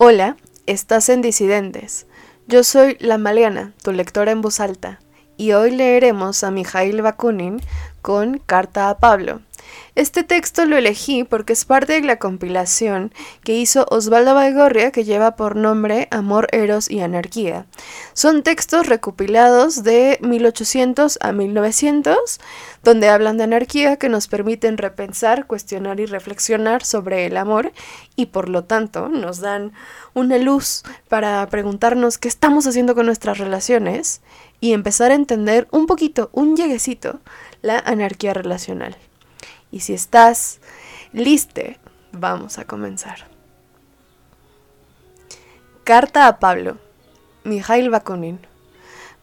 Hola, estás en Disidentes. Yo soy La Maleana, tu lectora en voz alta, y hoy leeremos a Mijail Bakunin con Carta a Pablo, este texto lo elegí porque es parte de la compilación que hizo Osvaldo Baigorria que lleva por nombre Amor, Eros y Anarquía. Son textos recopilados de 1800 a 1900 donde hablan de anarquía que nos permiten repensar, cuestionar y reflexionar sobre el amor y por lo tanto nos dan una luz para preguntarnos qué estamos haciendo con nuestras relaciones y empezar a entender un poquito, un lleguecito, la anarquía relacional. Y si estás liste, vamos a comenzar. Carta a Pablo. Mijail Bakunin.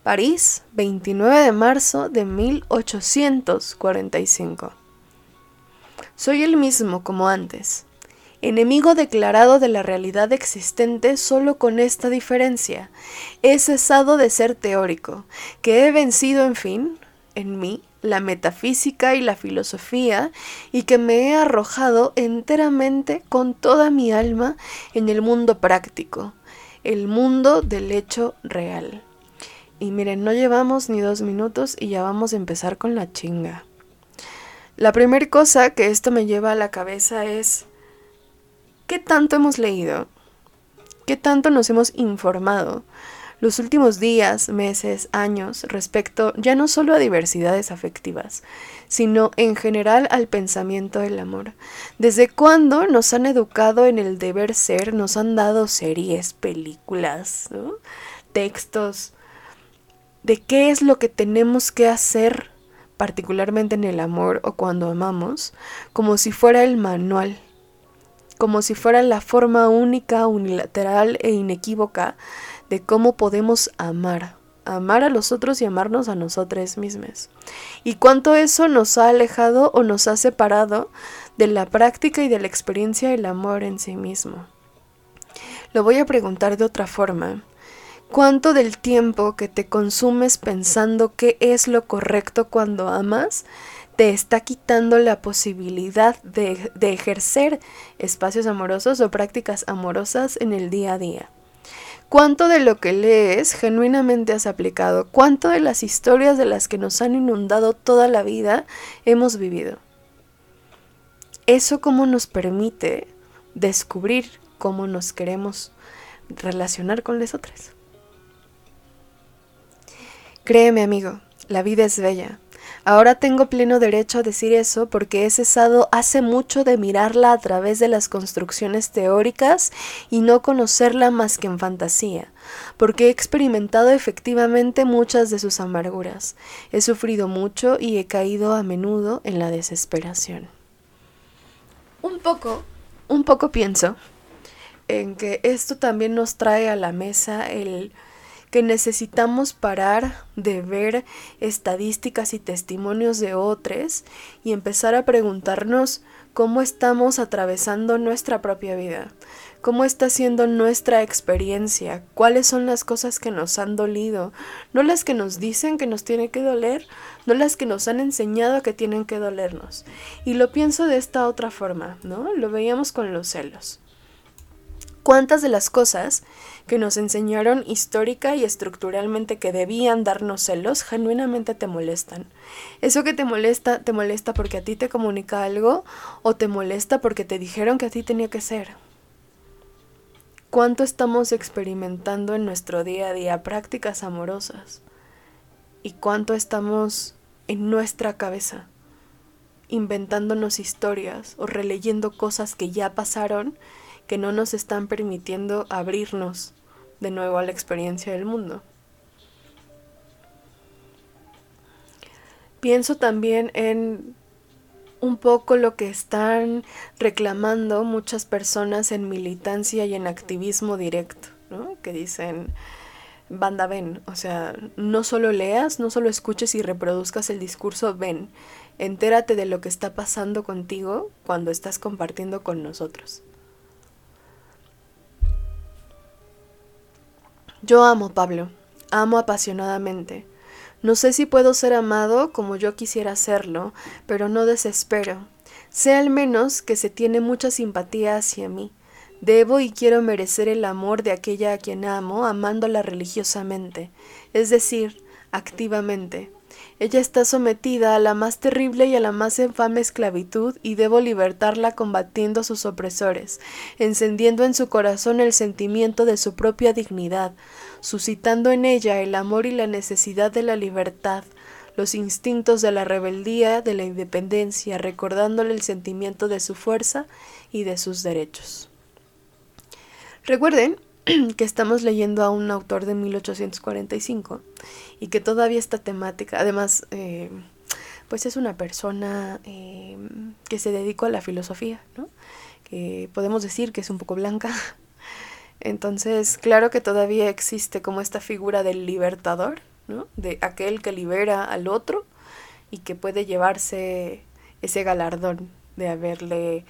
París, 29 de marzo de 1845. Soy el mismo como antes, enemigo declarado de la realidad existente solo con esta diferencia. He cesado de ser teórico, que he vencido, en fin, en mí, la metafísica y la filosofía y que me he arrojado enteramente con toda mi alma en el mundo práctico, el mundo del hecho real. Y miren, no llevamos ni dos minutos y ya vamos a empezar con la chinga. La primera cosa que esto me lleva a la cabeza es, ¿qué tanto hemos leído? ¿Qué tanto nos hemos informado? Los últimos días, meses, años respecto ya no solo a diversidades afectivas, sino en general al pensamiento del amor. ¿Desde cuándo nos han educado en el deber ser? Nos han dado series, películas, textos de qué es lo que tenemos que hacer particularmente en el amor o cuando amamos, como si fuera el manual, como si fuera la forma única, unilateral e inequívoca de cómo podemos amar, amar a los otros y amarnos a nosotros mismos. Y cuánto eso nos ha alejado o nos ha separado de la práctica y de la experiencia del amor en sí mismo. Lo voy a preguntar de otra forma. ¿Cuánto del tiempo que te consumes pensando qué es lo correcto cuando amas te está quitando la posibilidad de, de, ejercer espacios amorosos o prácticas amorosas en el día a día? ¿Cuánto de lo que lees genuinamente has aplicado? ¿Cuánto de las historias de las que nos han inundado toda la vida hemos vivido? Eso cómo nos permite descubrir cómo nos queremos relacionar con los otros. Créeme amigo, la vida es bella. Ahora tengo pleno derecho a decir eso porque he cesado hace mucho de mirarla a través de las construcciones teóricas y no conocerla más que en fantasía, porque he experimentado efectivamente muchas de sus amarguras, he sufrido mucho y he caído a menudo en la desesperación. Un poco, un poco pienso en que esto también nos trae a la mesa el que necesitamos parar de ver estadísticas y testimonios de otros y empezar a preguntarnos cómo estamos atravesando nuestra propia vida, cómo está siendo nuestra experiencia, cuáles son las cosas que nos han dolido, no las que nos dicen que nos tiene que doler, no las que nos han enseñado que tienen que dolernos. Y lo pienso de esta otra forma, ¿no? Lo veíamos con los celos. ¿Cuántas de las cosas que nos enseñaron histórica y estructuralmente que debían darnos celos genuinamente te molestan? ¿Eso que te molesta, te molesta porque a ti te comunica algo o te molesta porque te dijeron que a ti tenía que ser? ¿Cuánto estamos experimentando en nuestro día a día prácticas amorosas? ¿Y cuánto estamos en nuestra cabeza? inventándonos historias o releyendo cosas que ya pasaron que no nos están permitiendo abrirnos de nuevo a la experiencia del mundo. Pienso también en un poco lo que están reclamando muchas personas en militancia y en activismo directo, ¿no? que dicen, banda ven, o sea, no solo leas, no solo escuches y reproduzcas el discurso, ven, entérate de lo que está pasando contigo cuando estás compartiendo con nosotros. Yo amo, Pablo, amo apasionadamente. No sé si puedo ser amado como yo quisiera serlo, pero no desespero. Sé al menos que se tiene mucha simpatía hacia mí. Debo y quiero merecer el amor de aquella a quien amo, amándola religiosamente, es decir, activamente. Ella está sometida a la más terrible y a la más infame esclavitud y debo libertarla combatiendo a sus opresores, encendiendo en su corazón el sentimiento de su propia dignidad, suscitando en ella el amor y la necesidad de la libertad, los instintos de la rebeldía, de la independencia, recordándole el sentimiento de su fuerza y de sus derechos. Recuerden que estamos leyendo a un autor de 1845 y que todavía esta temática, además, eh, pues es una persona eh, que se dedicó a la filosofía, ¿no? que podemos decir que es un poco blanca. Entonces, claro que todavía existe como esta figura del libertador, ¿no? de aquel que libera al otro y que puede llevarse ese galardón de haberle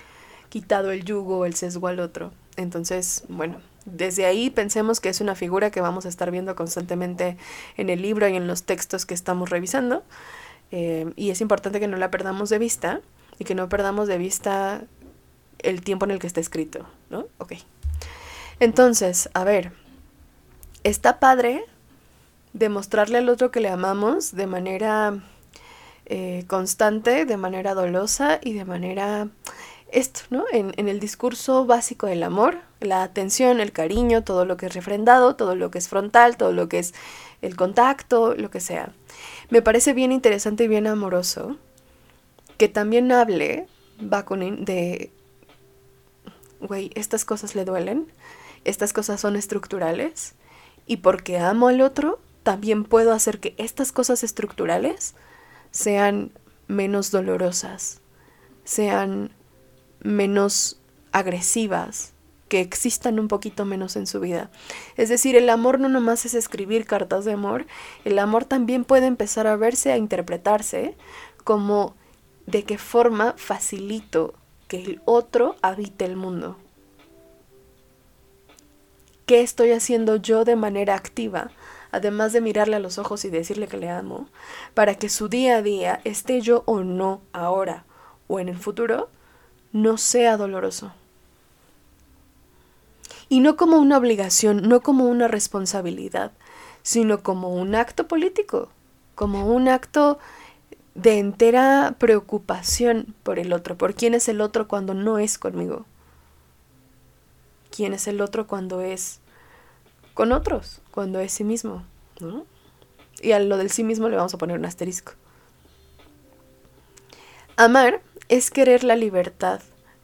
quitado el yugo, el sesgo al otro. Entonces, bueno, desde ahí pensemos que es una figura que vamos a estar viendo constantemente en el libro y en los textos que estamos revisando. Eh, y es importante que no la perdamos de vista y que no perdamos de vista el tiempo en el que está escrito, ¿no? Ok. Entonces, a ver, está padre demostrarle al otro que le amamos de manera eh, constante, de manera dolosa y de manera esto, ¿no? En, el discurso básico del amor, la atención, el cariño, todo lo que es refrendado, todo lo que es frontal, todo lo que es el contacto, lo que sea. Me parece bien interesante y bien amoroso que también hable Bakunin de, güey, estas cosas le duelen, estas cosas son estructurales, y porque amo al otro, también puedo hacer que estas cosas estructurales sean menos dolorosas, sean menos agresivas, que existan un poquito menos en su vida. Es decir, el amor no nomás es escribir cartas de amor, el amor también puede empezar a verse, a interpretarse como de qué forma facilito que el otro habite el mundo. ¿Qué estoy haciendo yo de manera activa, además de mirarle a los ojos y decirle que le amo, para que su día a día, esté yo o no ahora o en el futuro, no sea doloroso. Y no como una obligación, no como una responsabilidad, sino como un acto político, como un acto de entera preocupación por el otro, por quién es el otro cuando no es conmigo, quién es el otro cuando es con otros, cuando es sí mismo. Y a lo del sí mismo le vamos a poner un asterisco. Amar es querer la libertad,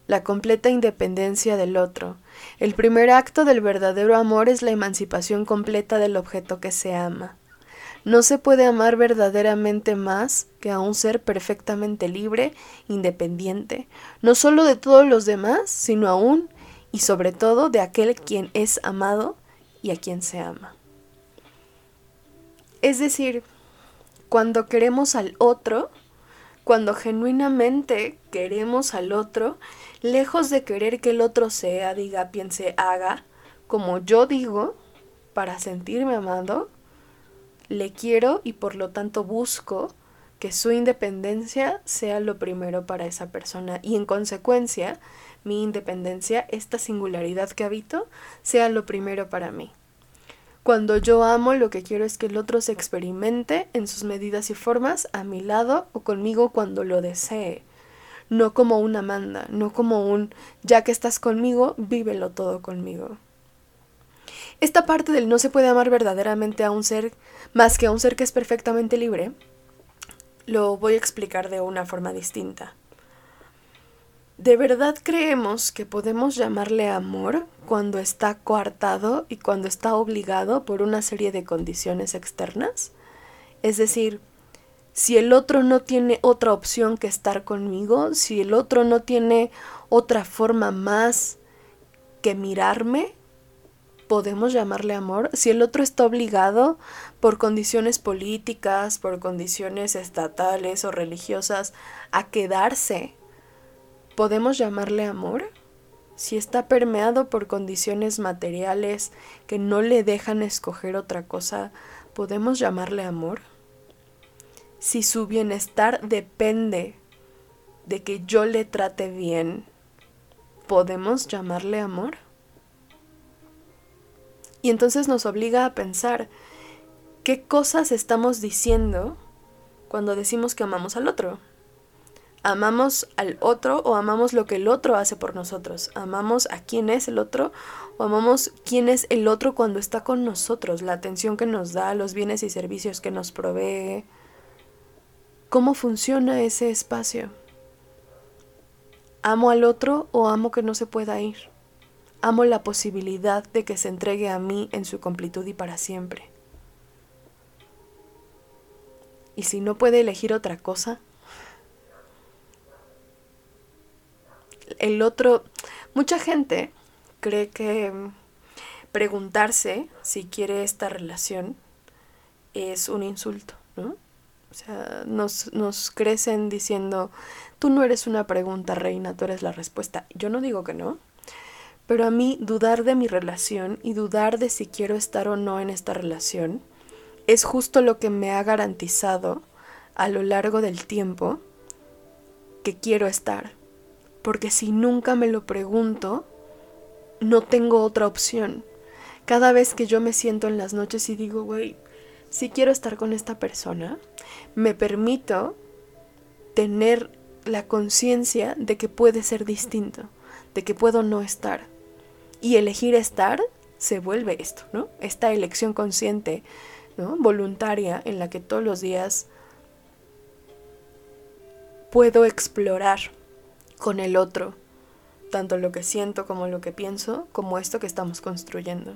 la completa independencia del otro. El primer acto del verdadero amor es la emancipación completa del objeto que se ama. No se puede amar verdaderamente más que a un ser perfectamente libre, independiente, no solo de todos los demás, sino aún y sobre todo de aquel quien es amado y a quien se ama. Es decir, cuando queremos al otro, cuando genuinamente queremos al otro, lejos de querer que el otro sea, diga, piense, haga, como yo digo, para sentirme amado, le quiero y por lo tanto busco que su independencia sea lo primero para esa persona y en consecuencia mi independencia, esta singularidad que habito, sea lo primero para mí. Cuando yo amo, lo que quiero es que el otro se experimente en sus medidas y formas a mi lado o conmigo cuando lo desee. No como una manda, no como un ya que estás conmigo, vívelo todo conmigo. Esta parte del no se puede amar verdaderamente a un ser más que a un ser que es perfectamente libre, lo voy a explicar de una forma distinta. ¿De verdad creemos que podemos llamarle amor cuando está coartado y cuando está obligado por una serie de condiciones externas? Es decir, si el otro no tiene otra opción que estar conmigo, si el otro no tiene otra forma más que mirarme, podemos llamarle amor. Si el otro está obligado por condiciones políticas, por condiciones estatales o religiosas a quedarse ¿Podemos llamarle amor? Si está permeado por condiciones materiales que no le dejan escoger otra cosa, ¿podemos llamarle amor? Si su bienestar depende de que yo le trate bien, ¿podemos llamarle amor? Y entonces nos obliga a pensar qué cosas estamos diciendo cuando decimos que amamos al otro. ¿Amamos al otro o amamos lo que el otro hace por nosotros? ¿Amamos a quién es el otro o amamos quién es el otro cuando está con nosotros? La atención que nos da, los bienes y servicios que nos provee. ¿Cómo funciona ese espacio? ¿Amo al otro o amo que no se pueda ir? Amo la posibilidad de que se entregue a mí en su completud y para siempre. ¿Y si no puede elegir otra cosa? El otro, mucha gente cree que preguntarse si quiere esta relación es un insulto, ¿no? O sea, nos, nos crecen diciendo, tú no eres una pregunta, reina, tú eres la respuesta. Yo no digo que no, pero a mí dudar de mi relación y dudar de si quiero estar o no en esta relación es justo lo que me ha garantizado a lo largo del tiempo que quiero estar. Porque si nunca me lo pregunto, no tengo otra opción. Cada vez que yo me siento en las noches y digo, güey, si quiero estar con esta persona, me permito tener la conciencia de que puede ser distinto, de que puedo no estar. Y elegir estar se vuelve esto, ¿no? Esta elección consciente. Voluntaria en la que todos los días puedo explorar con el otro, tanto lo que siento como lo que pienso, como esto que estamos construyendo.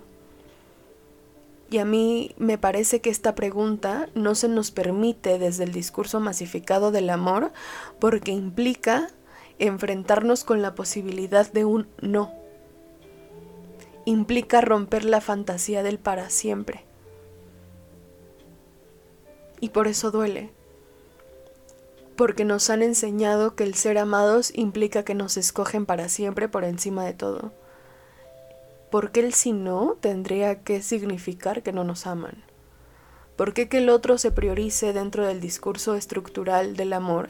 Y a mí me parece que esta pregunta no se nos permite desde el discurso masificado del amor porque implica enfrentarnos con la posibilidad de un no implica romper la fantasía del para siempre. Y por eso duele. Porque nos han enseñado que el ser amados implica que nos escogen para siempre por encima de todo. Porque el si no tendría que significar que no nos aman. ¿Por qué que el otro se priorice dentro del discurso estructural del amor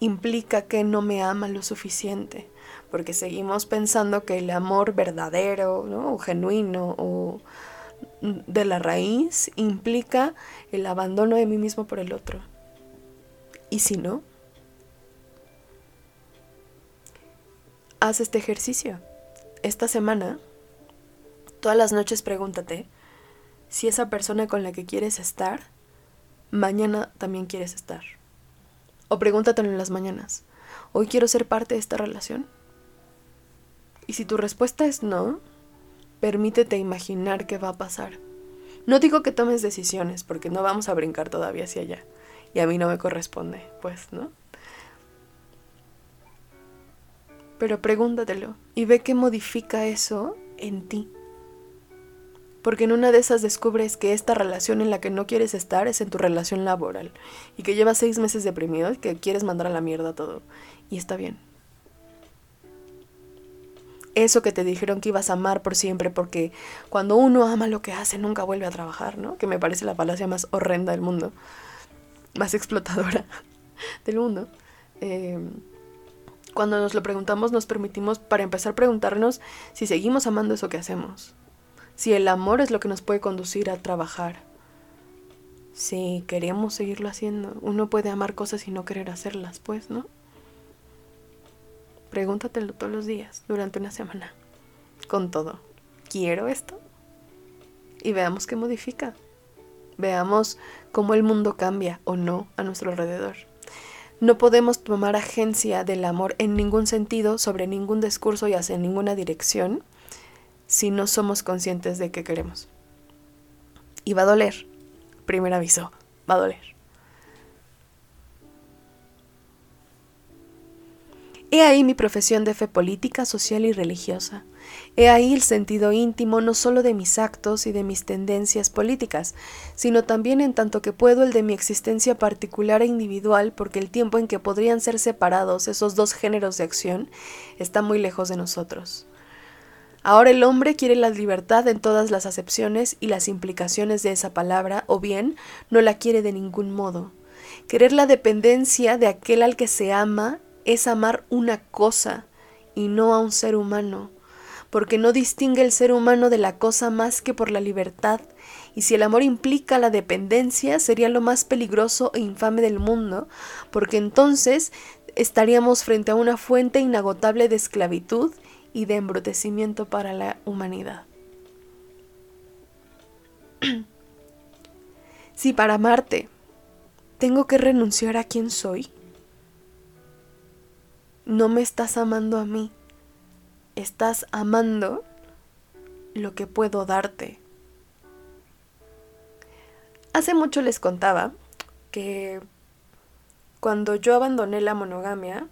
implica que no me ama lo suficiente? porque seguimos pensando que el amor verdadero o genuino o de la raíz implica el abandono de mí mismo por el otro. ¿Y si no? Haz este ejercicio. Esta semana, todas las noches pregúntate si esa persona con la que quieres estar, mañana también quieres estar. O pregúntatelo en las mañanas. ¿Hoy quiero ser parte de esta relación? Y si tu respuesta es no, permítete imaginar qué va a pasar. No digo que tomes decisiones, porque no vamos a brincar todavía hacia allá. Y a mí no me corresponde, pues, ¿no? Pero pregúntatelo y ve qué modifica eso en ti. Porque en una de esas descubres que esta relación en la que no quieres estar es en tu relación laboral y que llevas seis meses deprimido y que quieres mandar a la mierda todo. Y está bien eso que te dijeron que ibas a amar por siempre, porque cuando uno ama lo que hace nunca vuelve a trabajar, ¿no? Que me parece la falacia más horrenda del mundo, más explotadora del mundo. Em, cuando nos lo preguntamos nos permitimos, para empezar, preguntarnos si seguimos amando eso que hacemos, si el amor es lo que nos puede conducir a trabajar, si queremos seguirlo haciendo. Uno puede amar cosas y no querer hacerlas, pues, ¿no? Pregúntatelo todos los días durante una semana. Con todo. ¿Quiero esto? Y veamos qué modifica. Veamos cómo el mundo cambia o no a nuestro alrededor. No podemos tomar agencia del amor en ningún sentido, sobre ningún discurso y hacia ninguna dirección, si no somos conscientes de qué queremos. Y va a doler. Primer aviso, va a doler. He ahí mi profesión de fe política, social y religiosa. He ahí el sentido íntimo no solo de mis actos y de mis tendencias políticas, sino también en tanto que puedo el de mi existencia particular e individual, porque el tiempo en que podrían ser separados esos dos géneros de acción está muy lejos de nosotros. Ahora el hombre quiere la libertad en todas las acepciones y las implicaciones de esa palabra, o bien no la quiere de ningún modo. Querer la dependencia de aquel al que se ama es amar una cosa y no a un ser humano, porque no distingue el ser humano de la cosa más que por la libertad, y si el amor implica la dependencia, sería lo más peligroso e infame del mundo, porque entonces estaríamos frente a una fuente inagotable de esclavitud y de embrutecimiento para la humanidad. si para amarte tengo que renunciar a quien soy, no me estás amando a mí, estás amando lo que puedo darte. Hace mucho les contaba que cuando yo abandoné la monogamia,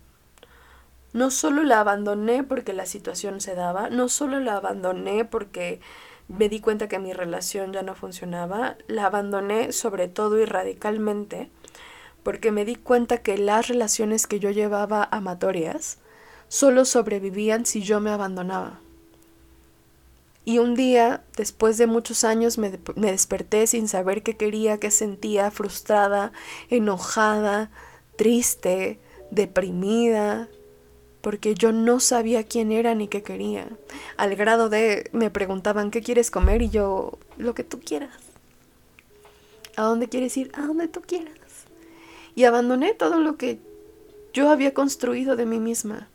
no solo la abandoné porque la situación se daba, no solo la abandoné porque me di cuenta que mi relación ya no funcionaba, la abandoné sobre todo y radicalmente porque me di cuenta que las relaciones que yo llevaba amatorias solo sobrevivían si yo me abandonaba. Y un día, después de muchos años, me, desperté sin saber qué quería, qué sentía, frustrada, enojada, triste, deprimida, porque yo no sabía quién era ni qué quería. Al grado de me preguntaban, ¿qué quieres comer? Y yo, lo que tú quieras. ¿A dónde quieres ir? A donde tú quieras. Y abandoné todo lo que yo había construido de mí misma.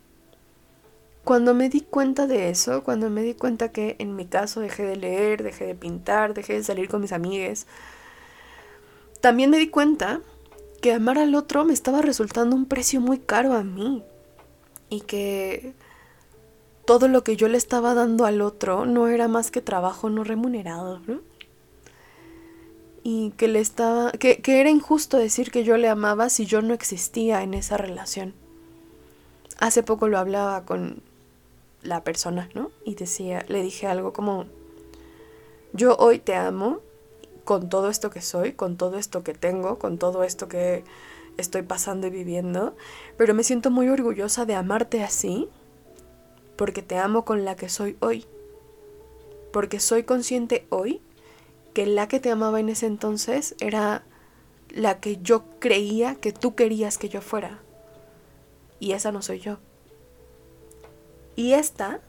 Cuando me di cuenta de eso, cuando me di cuenta que en mi caso dejé de leer, dejé de pintar, dejé de salir con mis amigas, también me di cuenta que amar al otro me estaba resultando un precio muy caro a mí y que todo lo que yo le estaba dando al otro no era más que trabajo no remunerado, ¿no? Y que le estaba. Que, que, era injusto decir que yo le amaba si yo no existía en esa relación. Hace poco lo hablaba con la persona, ¿no? Y decía, le dije algo como. Yo hoy te amo con todo esto que soy, con todo esto que tengo, con todo esto que estoy pasando y viviendo, pero me siento muy orgullosa de amarte así, porque te amo con la que soy hoy, porque soy consciente hoy que la que te amaba en ese entonces era la que yo creía que tú querías que yo fuera, y esa no soy yo. Y esta,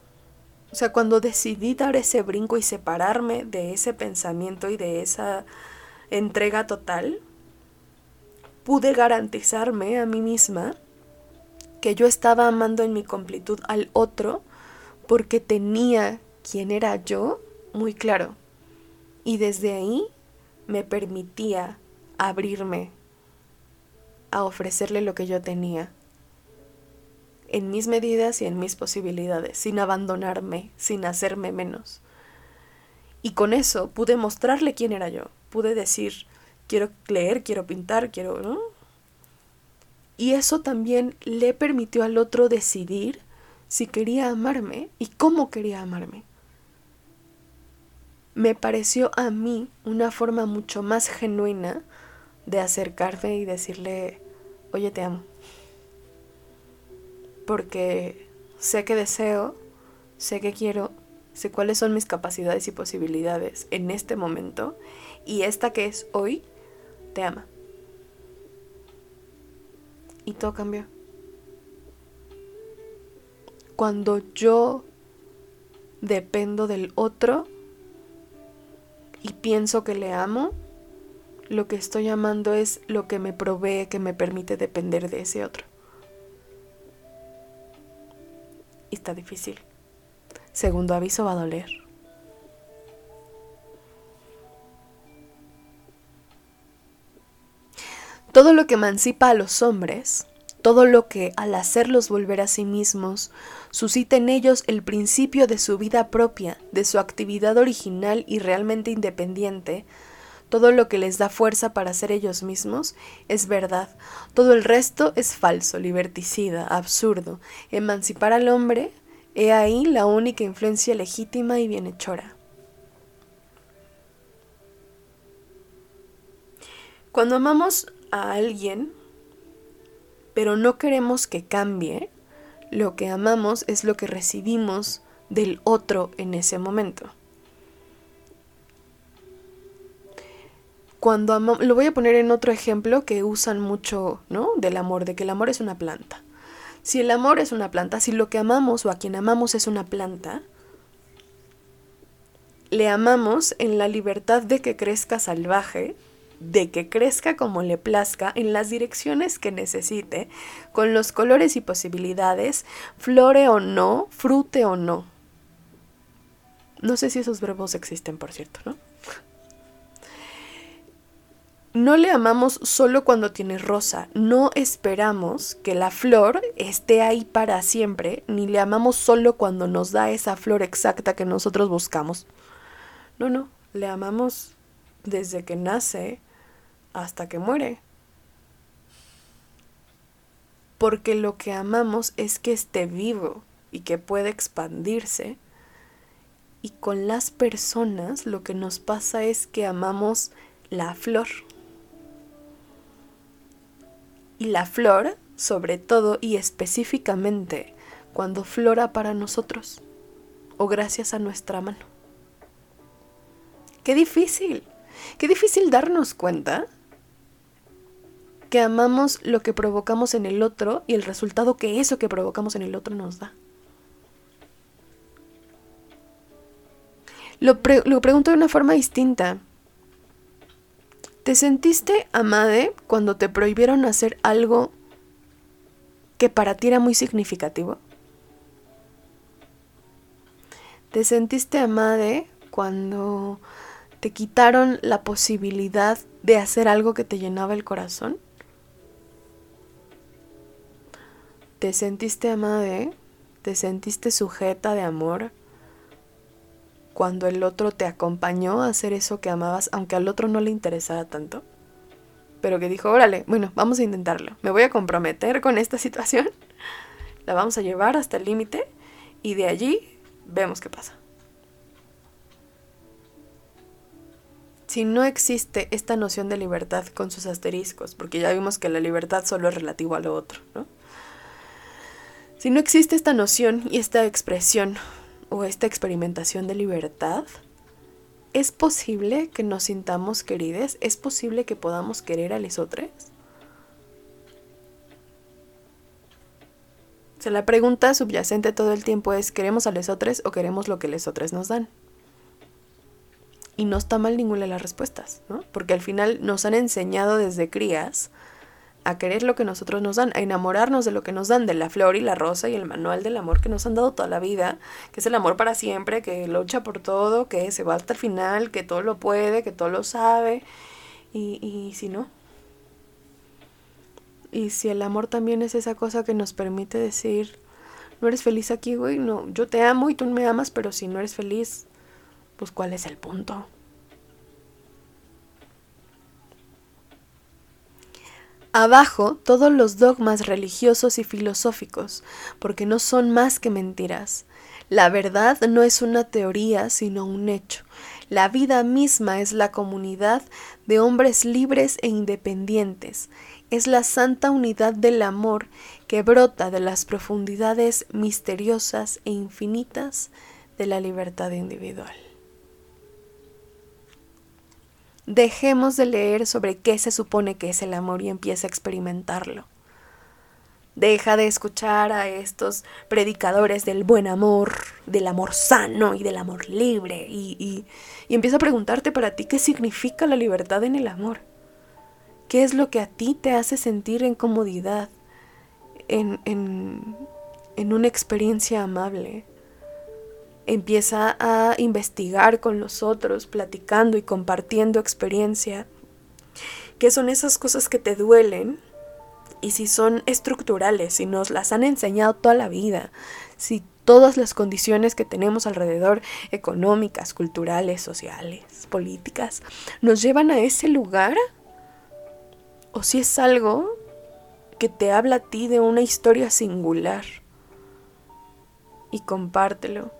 o sea, cuando decidí dar ese brinco y separarme de ese pensamiento y de esa entrega total, pude garantizarme a mí misma que yo estaba amando en mi completud al otro porque tenía quien era yo muy claro. Y desde ahí me permitía abrirme a ofrecerle lo que yo tenía, en mis medidas y en mis posibilidades, sin abandonarme, sin hacerme menos. Y con eso pude mostrarle quién era yo, pude decir, quiero leer, quiero pintar, quiero... Y eso también le permitió al otro decidir si quería amarme y cómo quería amarme. Me pareció a mí una forma mucho más genuina de acercarme y decirle, oye, te amo. Porque sé que deseo, sé que quiero, sé cuáles son mis capacidades y posibilidades en este momento y esta que es hoy te ama. Y todo cambió. Cuando yo dependo del otro y pienso que le amo, lo que estoy amando es lo que me provee, que me permite depender de ese otro. Está difícil. Segundo aviso va a doler. Todo lo que emancipa a los hombres, todo lo que al hacerlos volver a sí mismos, suscita en ellos el principio de su vida propia, de su actividad original y realmente independiente, todo lo que les da fuerza para ser ellos mismos es verdad, todo el resto es falso, liberticida, absurdo. Emancipar al hombre, he ahí la única influencia legítima y bienhechora. Cuando amamos a alguien, pero no queremos que cambie, lo que amamos es lo que recibimos del otro en ese momento. Cuando amamos, lo voy a poner en otro ejemplo que usan mucho, ¿no? Del amor, de que el amor es una planta. Si el amor es una planta, si lo que amamos o a quien amamos es una planta, le amamos en la libertad de que crezca salvaje, de que crezca como le plazca, en las direcciones que necesite, con los colores y posibilidades, flore o no, frute o no. No sé si esos verbos existen, por cierto, ¿no? No le amamos solo cuando tiene rosa, no esperamos que la flor esté ahí para siempre, ni le amamos solo cuando nos da esa flor exacta que nosotros buscamos. No, no, le amamos desde que nace hasta que muere. Porque lo que amamos es que esté vivo y que pueda expandirse. Y con las personas lo que nos pasa es que amamos la flor y la flor, sobre todo y específicamente, cuando flora para nosotros o gracias a nuestra mano. Qué difícil, qué difícil darnos cuenta que amamos lo que provocamos en el otro y el resultado que eso que provocamos en el otro nos da. Lo, lo pregunto de una forma distinta. ¿Te sentiste amade cuando te prohibieron hacer algo que para ti era muy significativo? ¿Te sentiste amade cuando te quitaron la posibilidad de hacer algo que te llenaba el corazón? ¿Te sentiste amade? ¿Te sentiste sujeta de amor cuando el otro te acompañó a hacer eso que amabas, aunque al otro no le interesara tanto. Pero que dijo, órale, bueno, vamos a intentarlo. Me voy a comprometer con esta situación. La vamos a llevar hasta el límite y de allí vemos qué pasa. Si no existe esta noción de libertad con sus asteriscos, porque ya vimos que la libertad solo es relativo a lo otro, ¿no? Si no existe esta noción y esta expresión o esta experimentación de libertad, ¿es posible que nos sintamos querides? ¿Es posible que podamos querer a los la pregunta subyacente todo el tiempo es ¿queremos a los otros o queremos lo que los otros nos dan? Y no está mal ninguna de las respuestas, ¿no? Porque al final nos han enseñado desde crías a querer lo que nosotros nos dan, a enamorarnos de lo que nos dan, de la flor y la rosa y el manual del amor que nos han dado toda la vida, que es el amor para siempre, que lucha por todo, que se va hasta el final, que todo lo puede, que todo lo sabe, y, y si no. Y si el amor también es esa cosa que nos permite decir, no eres feliz aquí, güey, no, yo te amo y tú me amas, pero si no eres feliz, pues cuál es el punto. Abajo todos los dogmas religiosos y filosóficos, porque no son más que mentiras. La verdad no es una teoría, sino un hecho. La vida misma es la comunidad de hombres libres e independientes. Es la santa unidad del amor que brota de las profundidades misteriosas e infinitas de la libertad individual. Dejemos de leer sobre qué se supone que es el amor y empieza a experimentarlo. Deja de escuchar a estos predicadores del buen amor, del amor sano y del amor libre y, y, empieza a preguntarte para ti qué significa la libertad en el amor. ¿Qué es lo que a ti te hace sentir en comodidad, en, en, en una experiencia amable? Empieza a investigar con los otros, platicando y compartiendo experiencia. ¿Qué son esas cosas que te duelen? Y si son estructurales, si nos las han enseñado toda la vida, si todas las condiciones que tenemos alrededor, económicas, culturales, sociales, políticas, nos llevan a ese lugar, o si es algo que te habla a ti de una historia singular, y compártelo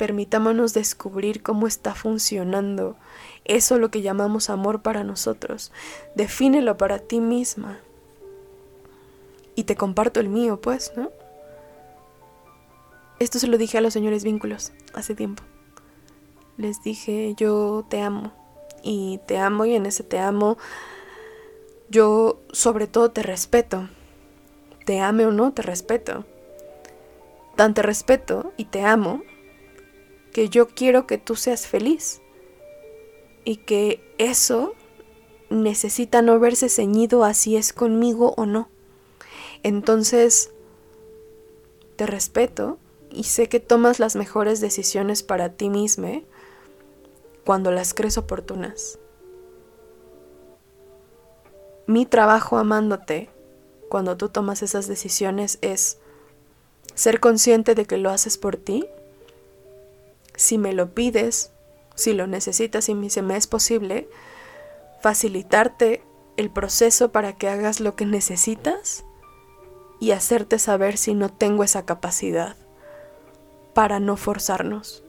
permitámonos descubrir cómo está funcionando eso lo que llamamos amor para nosotros. Defínelo para ti misma. Y te comparto el mío, pues, ¿no? Esto se lo dije a los señores vínculos hace tiempo. Les dije, yo te amo. Y te amo y en ese te amo, yo sobre todo te respeto. Te ame o no, te respeto. Tan te respeto y te amo que yo quiero que tú seas feliz y que eso necesita no verse ceñido a si es conmigo o no. Entonces, te respeto y sé que tomas las mejores decisiones para ti misma cuando las crees oportunas. Mi trabajo amándote cuando tú tomas esas decisiones es ser consciente de que lo haces por ti. Si me lo pides, si lo necesitas y se me es posible, facilitarte el proceso para que hagas lo que necesitas y hacerte saber si no tengo esa capacidad para no forzarnos.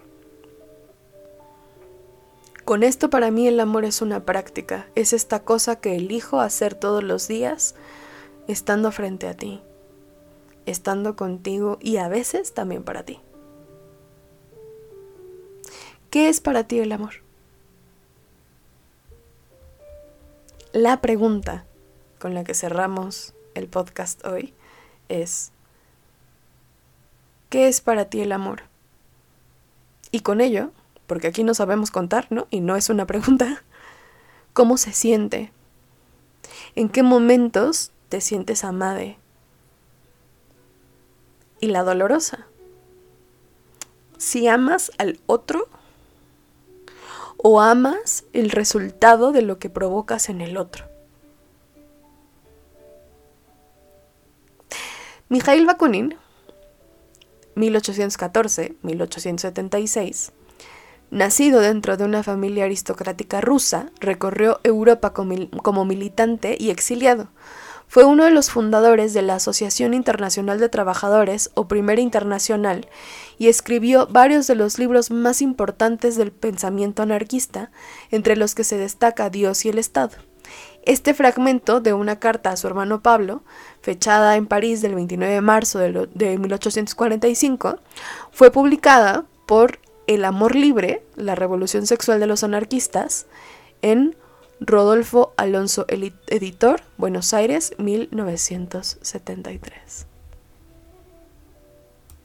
Con esto para mí el amor es una práctica, es esta cosa que elijo hacer todos los días estando frente a ti, estando contigo y a veces también para ti. ¿Qué es para ti el amor? La pregunta con la que cerramos el podcast hoy es, ¿qué es para ti el amor? Y con ello, porque aquí no sabemos contar, ¿no? Y no es una pregunta, ¿cómo se siente? ¿En qué momentos te sientes amade? Y la dolorosa. Si amas al otro, o amas el resultado de lo que provocas en el otro. Mikhail Bakunin, 1814-1876, nacido dentro de una familia aristocrática rusa, recorrió Europa como militante y exiliado. Fue uno de los fundadores de la Asociación Internacional de Trabajadores, o Primera Internacional, y escribió varios de los libros más importantes del pensamiento anarquista, entre los que se destaca Dios y el Estado. Este fragmento de una carta a su hermano Pablo, fechada en París del 29 de marzo de, 1845, fue publicada por El Amor Libre, la Revolución Sexual de los Anarquistas, en Rodolfo Alonso Editor, Buenos Aires, 1973.